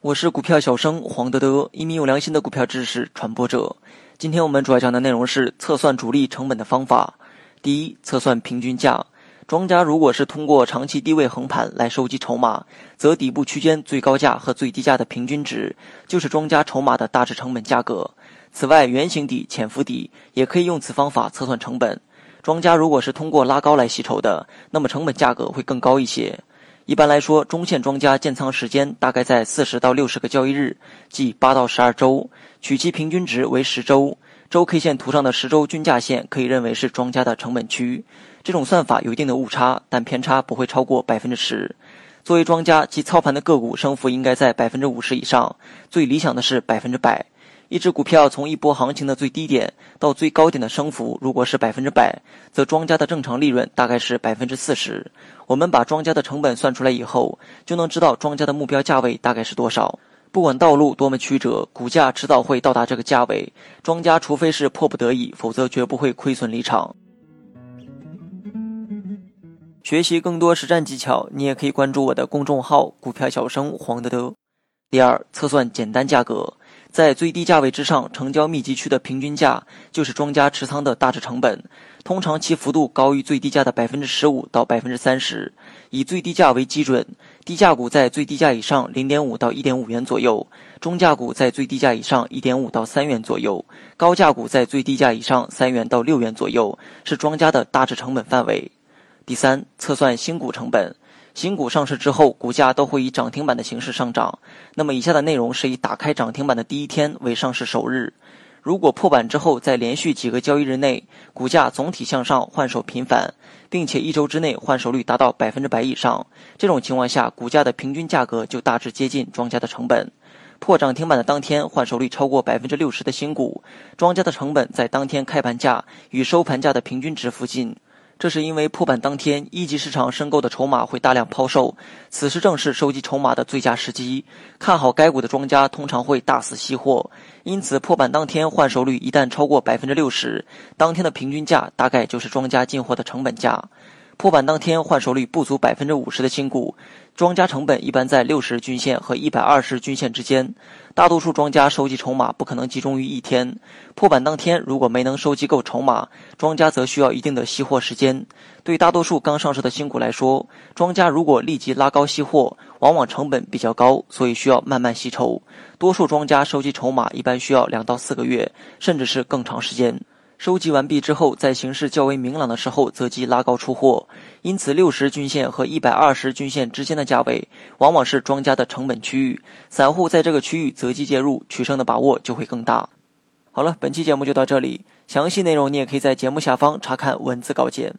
我是股票小生黄德德，一名有良心的股票知识传播者。今天我们主要讲的内容是测算主力成本的方法。第一，测算平均价。庄家如果是通过长期低位横盘来收集筹码，则底部区间最高价和最低价的平均值就是庄家筹码的大致成本价格。此外，圆形底、潜伏底也可以用此方法测算成本。庄家如果是通过拉高来吸筹的，那么成本价格会更高一些。一般来说，中线庄家建仓时间大概在四十到六十个交易日，即八到十二周，取其平均值为十周。周 K 线图上的十周均价线可以认为是庄家的成本区。这种算法有一定的误差，但偏差不会超过百分之十。作为庄家，其操盘的个股升幅应该在百分之五十以上，最理想的是百分之百。一只股票从一波行情的最低点到最高点的升幅，如果是百分之百，则庄家的正常利润大概是百分之四十。我们把庄家的成本算出来以后，就能知道庄家的目标价位大概是多少。不管道路多么曲折，股价迟早会到达这个价位。庄家除非是迫不得已，否则绝不会亏损离场。学习更多实战技巧，你也可以关注我的公众号“股票小生黄德德”。第二，测算简单价格，在最低价位之上，成交密集区的平均价就是庄家持仓的大致成本，通常其幅度高于最低价的百分之十五到百分之三十。以最低价为基准，低价股在最低价以上零点五到一点五元左右，中价股在最低价以上一点五到三元左右，高价股在最低价以上三元到六元左右，是庄家的大致成本范围。第三，测算新股成本。新股上市之后，股价都会以涨停板的形式上涨。那么，以下的内容是以打开涨停板的第一天为上市首日。如果破板之后，在连续几个交易日内，股价总体向上，换手频繁，并且一周之内换手率达到百分之百以上，这种情况下，股价的平均价格就大致接近庄家的成本。破涨停板的当天，换手率超过百分之六十的新股，庄家的成本在当天开盘价与收盘价的平均值附近。这是因为破板当天，一级市场申购的筹码会大量抛售，此时正是收集筹码的最佳时机。看好该股的庄家通常会大肆吸货，因此破板当天换手率一旦超过百分之六十，当天的平均价大概就是庄家进货的成本价。破板当天换手率不足百分之五十的新股，庄家成本一般在六十均线和一百二十均线之间。大多数庄家收集筹码不可能集中于一天，破板当天如果没能收集够筹码，庄家则需要一定的吸货时间。对大多数刚上市的新股来说，庄家如果立即拉高吸货，往往成本比较高，所以需要慢慢吸筹。多数庄家收集筹码一般需要两到四个月，甚至是更长时间。收集完毕之后，在形势较为明朗的时候，择机拉高出货。因此，六十均线和一百二十均线之间的价位，往往是庄家的成本区域。散户在这个区域择机介入，取胜的把握就会更大。好了，本期节目就到这里，详细内容你也可以在节目下方查看文字稿件。